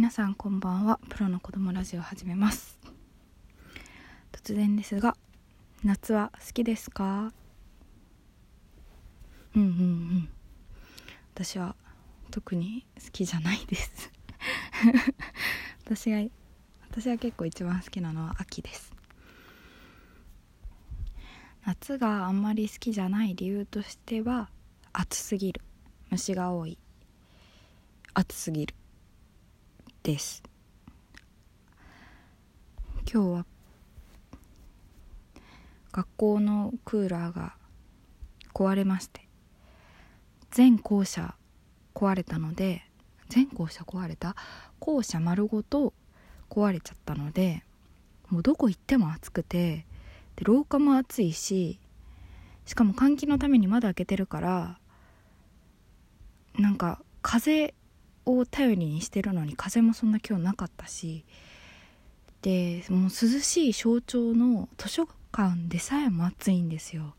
皆さんこんばんは。プロの子供ラジオ始めます。突然ですが夏は好きですか？うんうんうん。私は特に好きじゃないです。私が私は結構一番好きなのは秋です。夏があんまり好きじゃない理由としては暑すぎる。虫が多い。暑すぎる。です。今日は学校のクーラーが壊れまして全校舎壊れたので全校舎壊れた？校舎丸ごと壊れちゃったのでもうどこ行っても暑くてで廊下も暑いししかも換気のために窓開けてるからなんか風を頼りにしてるのに風もそんな今日なかったしでもう涼しい象徴の図書館でさえも暑いんですよ。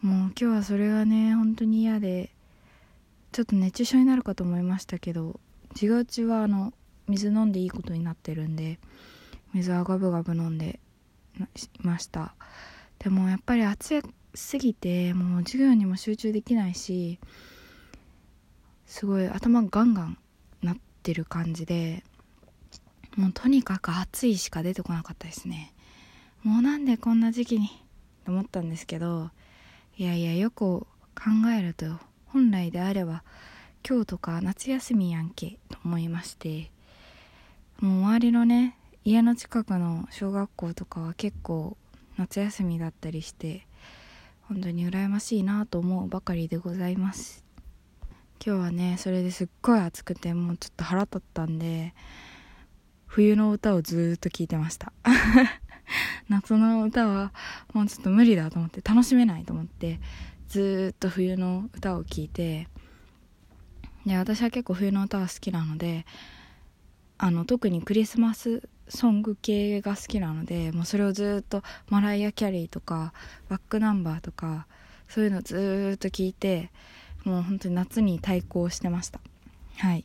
もう今日はそれがね本当に嫌でちょっと熱中症になるかと思いましたけど授業中はあの水飲んでいいことになってるんで水はガブガブ飲んでいました。でもやっぱり暑すぎてもう授業にも集中できないしすごい頭ガンガンなってる感じでもうとにかく暑いしか出てこなかったですね。もうなんでこんな時期にと思ったんですけどいやいやよく考えると本来であれば今日とか夏休みやんけと思いましてもう周りのね家の近くの小学校とかは結構夏休みだったりして本当に羨ましいなと思うばかりでございます。今日はねそれですっごい暑くてもうちょっと腹立ったんで冬の歌をずっと聴いてました。夏の歌はもうちょっと無理だと思って楽しめないと思ってずっと冬の歌を聴いてで私は結構冬の歌は好きなのであの特にクリスマスソング系が好きなのでもうそれをずっとマライア・キャリーとかバックナンバーとかそういうのずっと聞いてもう本当に夏に対抗してました。はい。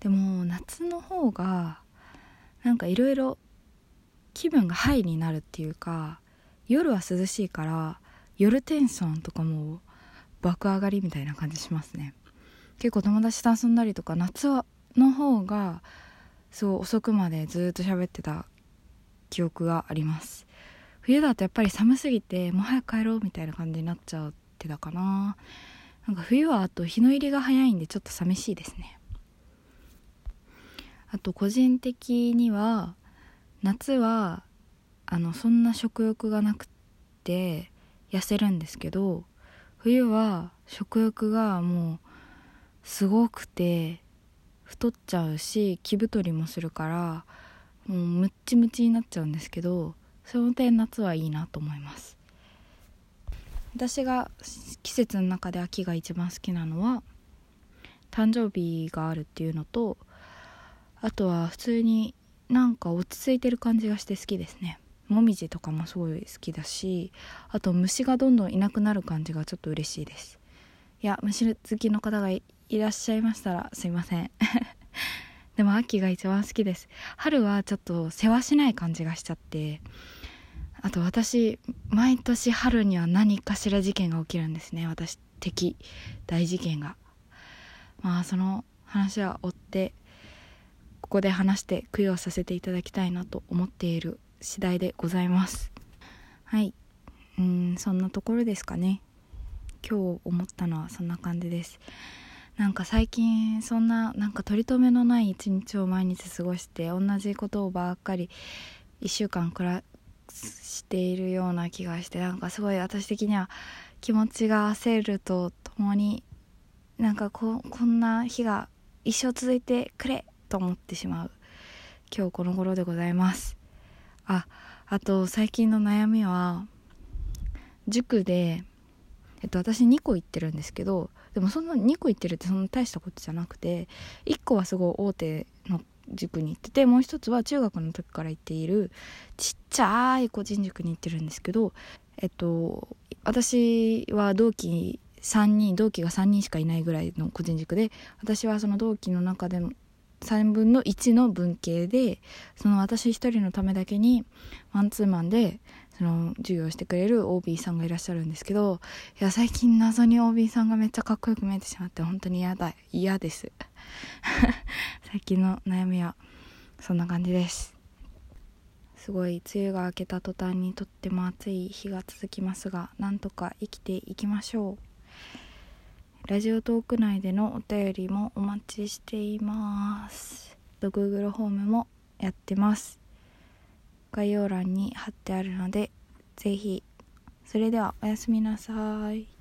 でも夏の方がなんかいろいろ気分がハイになるっていうか夜は涼しいから夜テンションとかも爆上がりみたいな感じしますね。結構友達と遊んだりとか夏の方がそう遅くまでずっと喋ってた記憶があります。冬だとやっぱり寒すぎてもう早く帰ろうみたいな感じになっちゃうってたかな。なんか冬はあと日の入りが早いんでちょっと寂しいですね。あと個人的には夏はあのそんな食欲がなくて痩せるんですけど冬は食欲がもうすごくて太っちゃうし気太りもするからもうムッチムチになっちゃうんですけどその点夏はいいなと思います。私が季節の中で秋が一番好きなのは誕生日があるっていうのとあとは普通になんか落ち着いてる感じがして好きですね。もみじとかもすごい好きだしあと虫がどんどんいなくなる感じがちょっと嬉しいです。いや虫好きの方がいらっしゃいましたらすいません。でも秋が一番好きです。春はちょっと世話しない感じがしちゃってあと私毎年春には何かしら事件が起きるんですね。私的大事件が。まあその話は追ってここで話して供養させていただきたいなと思っている次第でございます。はい。うんそんなところですかね。今日思ったのはそんな感じです。なんか最近そんななんか取り留めのない一日を毎日過ごして同じことをばっかり1週間くらしているような気がしてなんかすごい私的には気持ちが焦るとともになんかここんな日が一生続いてくれと思ってしまう今日この頃でございます。ああと最近の悩みは塾でえっと私2個行ってるんですけどでもそんな2個行ってるってそんな大したことじゃなくて1個はすごい大手の塾に行っててもう一つは中学の時から行っているちっちゃい個人塾に行ってるんですけどえっと私は同期3人同期が3人しかいないぐらいの個人塾で私はその同期の中でも3分の1の文系でその私一人のためだけにマンツーマンでその授業してくれる OB さんがいらっしゃるんですけどいや最近謎に OB さんがめっちゃかっこよく見えてしまって本当に嫌だ嫌です。最近の悩みはそんな感じです。すごい梅雨が明けた途端にとっても暑い日が続きますがなんとか生きていきましょう。ラジオトーク内でのお便りもお待ちしています。と Google ホームもやってます。概要欄に貼ってあるのでぜひ。それではおやすみなさい。